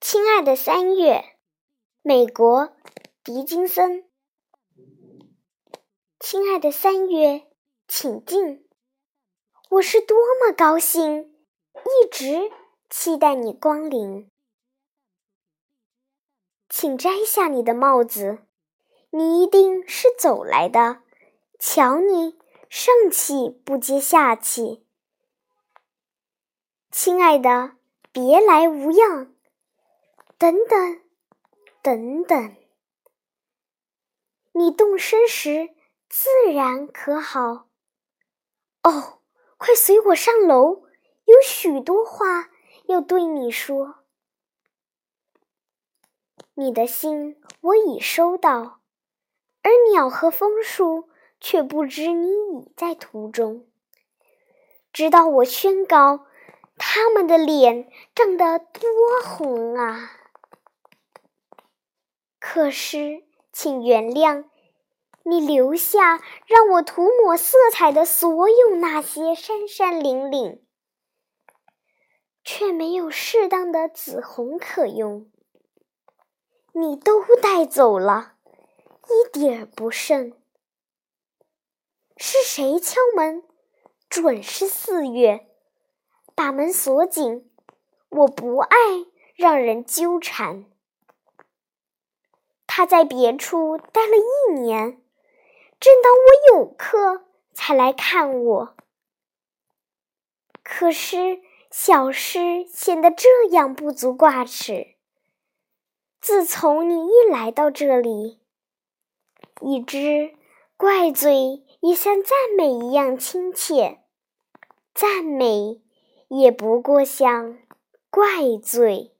亲爱的三月，美国，狄金森。亲爱的三月，请进。我是多么高兴，一直期待你光临。请摘下你的帽子，你一定是走来的。瞧你，上气不接下气。亲爱的，别来无恙。等等，等等，你动身时自然可好？哦，快随我上楼，有许多话要对你说。你的信我已收到，而鸟和枫树却不知你已在途中。直到我宣告，他们的脸涨得多红啊！可是，请原谅，你留下让我涂抹色彩的所有那些山山岭岭，却没有适当的紫红可用。你都带走了，一点儿不剩。是谁敲门？准是四月。把门锁紧，我不爱让人纠缠。他在别处待了一年，正当我有课才来看我。可是小诗显得这样不足挂齿。自从你一来到这里，一只怪罪也像赞美一样亲切，赞美也不过像怪罪。